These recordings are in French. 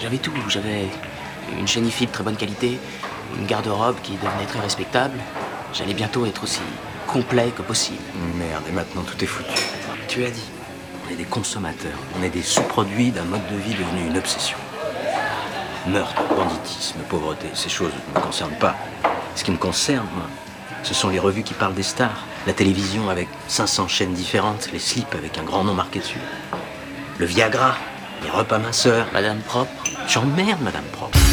J'avais tout. J'avais une chaîne de très bonne qualité, une garde-robe qui devenait très respectable. J'allais bientôt être aussi complet que possible. Merde, et maintenant tout est foutu. Tu as dit. On est des consommateurs, on est des sous-produits d'un mode de vie devenu une obsession. Meurtre, banditisme, pauvreté, ces choses ne me concernent pas. Ce qui me concerne, moi, ce sont les revues qui parlent des stars, la télévision avec 500 chaînes différentes, les slips avec un grand nom marqué dessus, le Viagra, les repas minceurs. Madame propre J'emmerde Madame propre.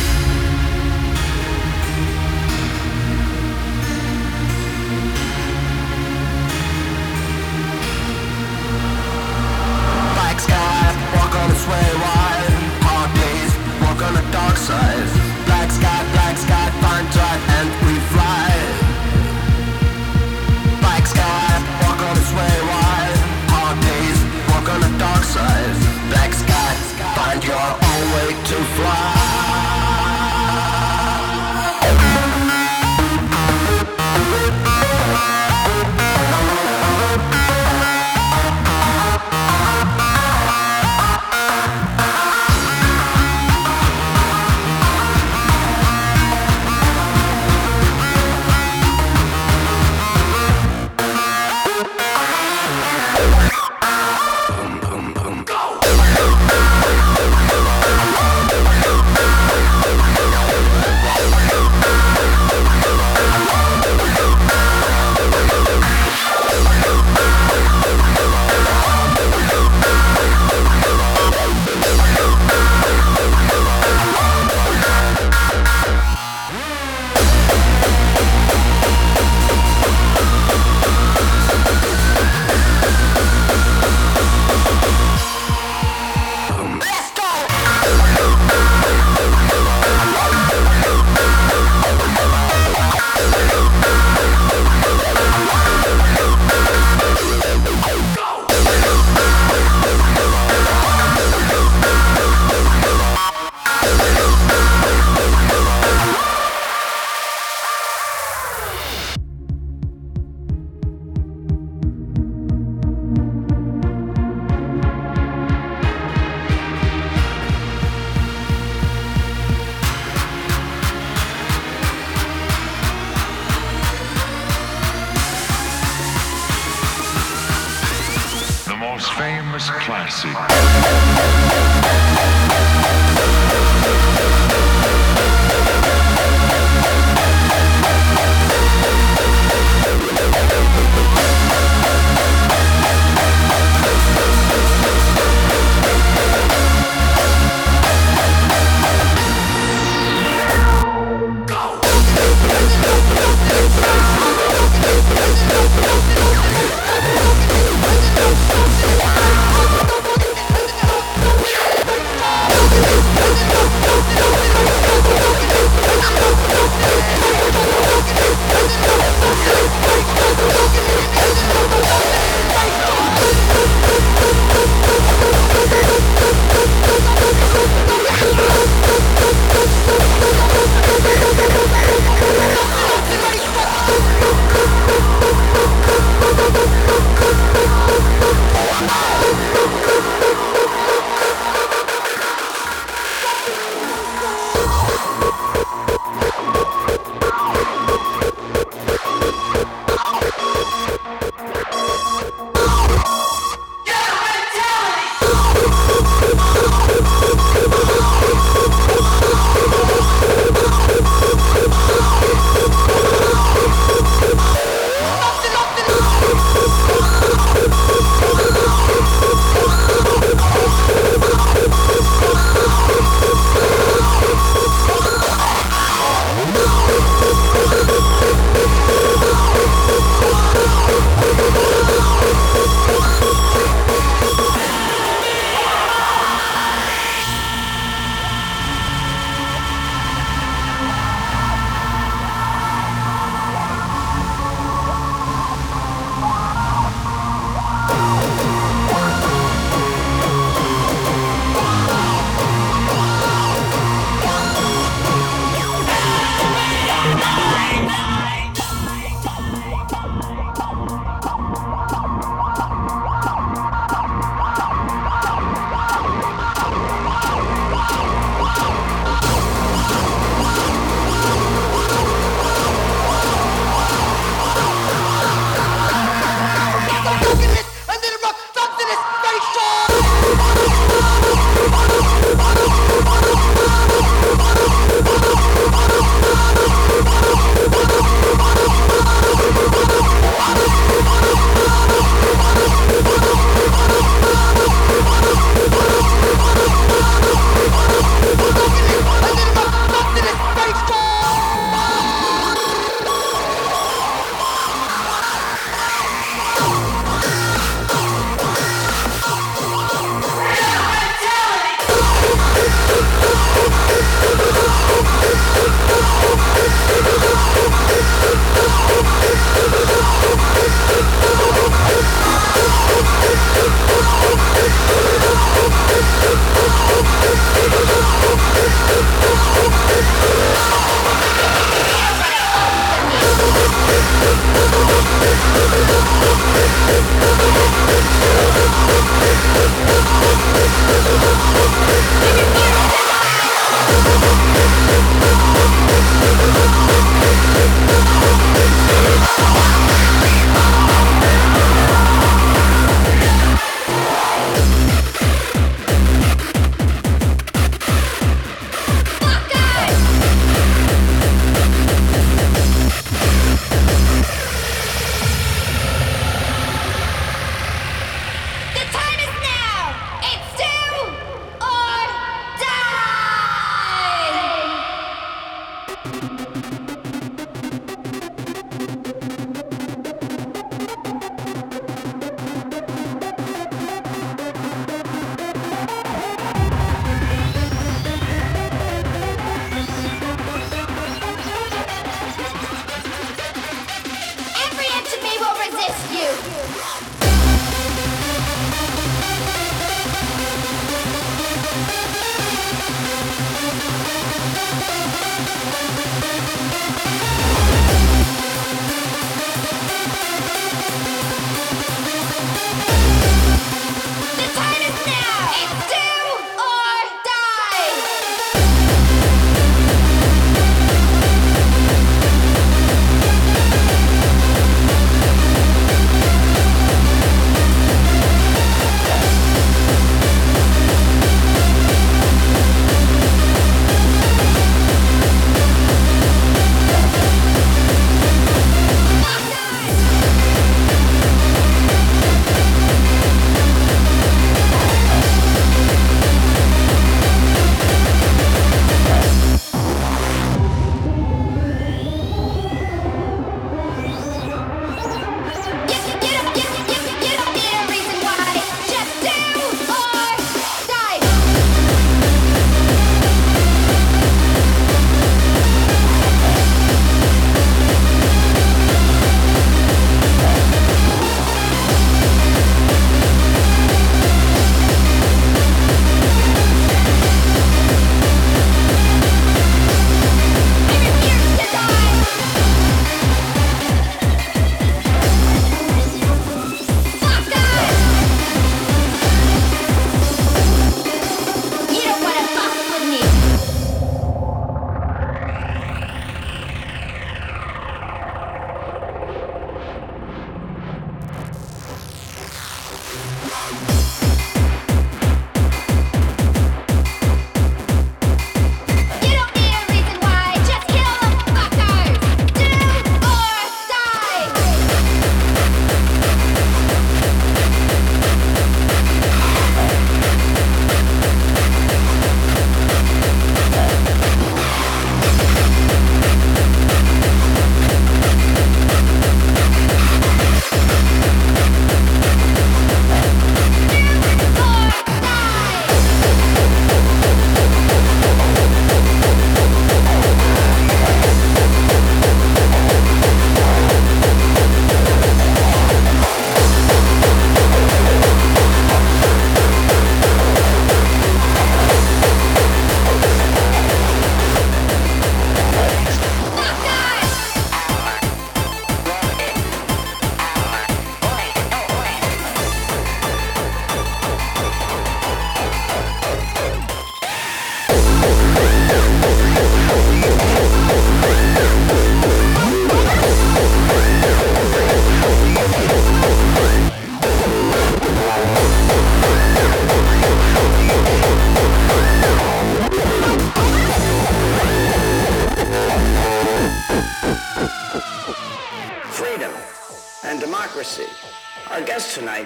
Classic.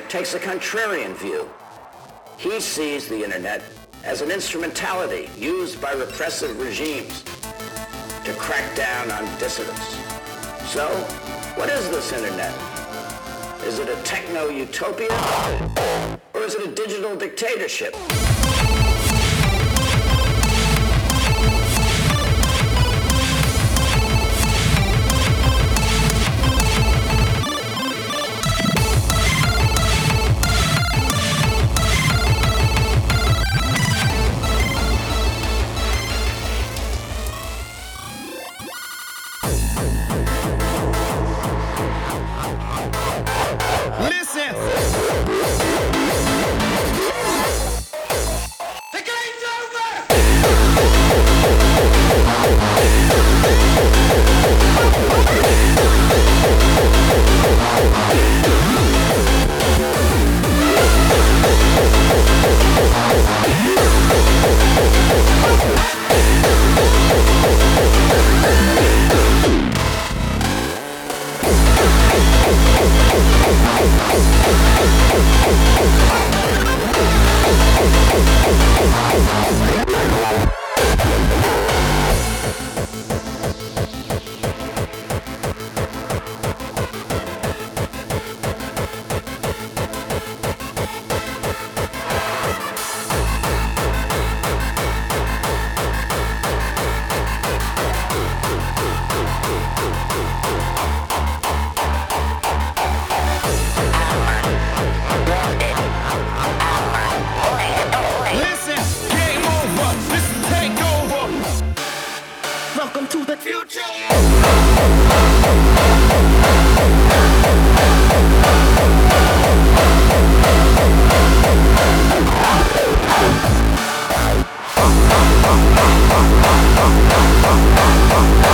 Takes a contrarian view. He sees the internet as an instrumentality used by repressive regimes to crack down on dissidents. So, what is this internet? Is it a techno-utopia? Or is it a digital dictatorship? Thank you.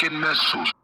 tükenmez su.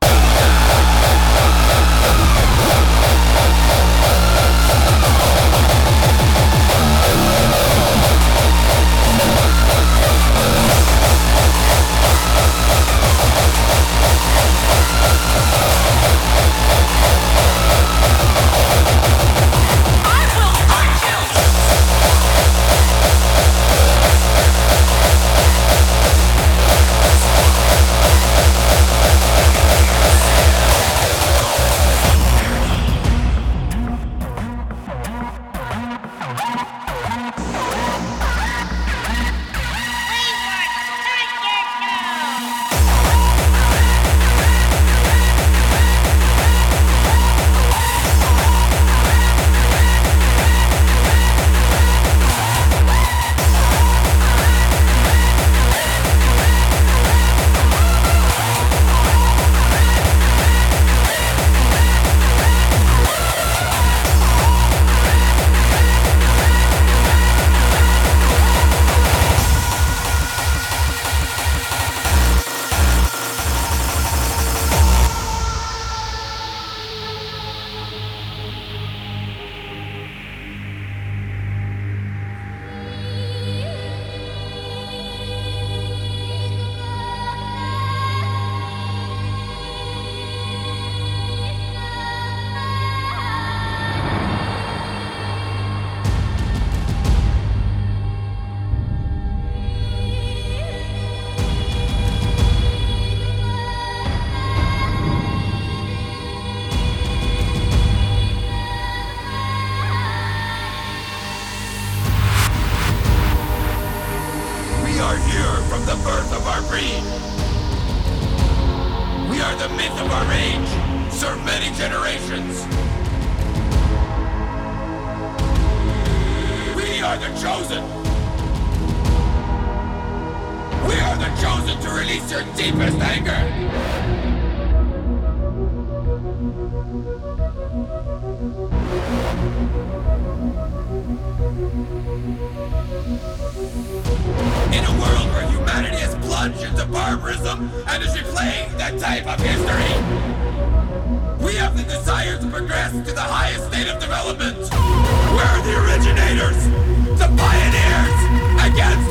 of history. We have the desire to progress to the highest state of development. We're the originators, the pioneers, against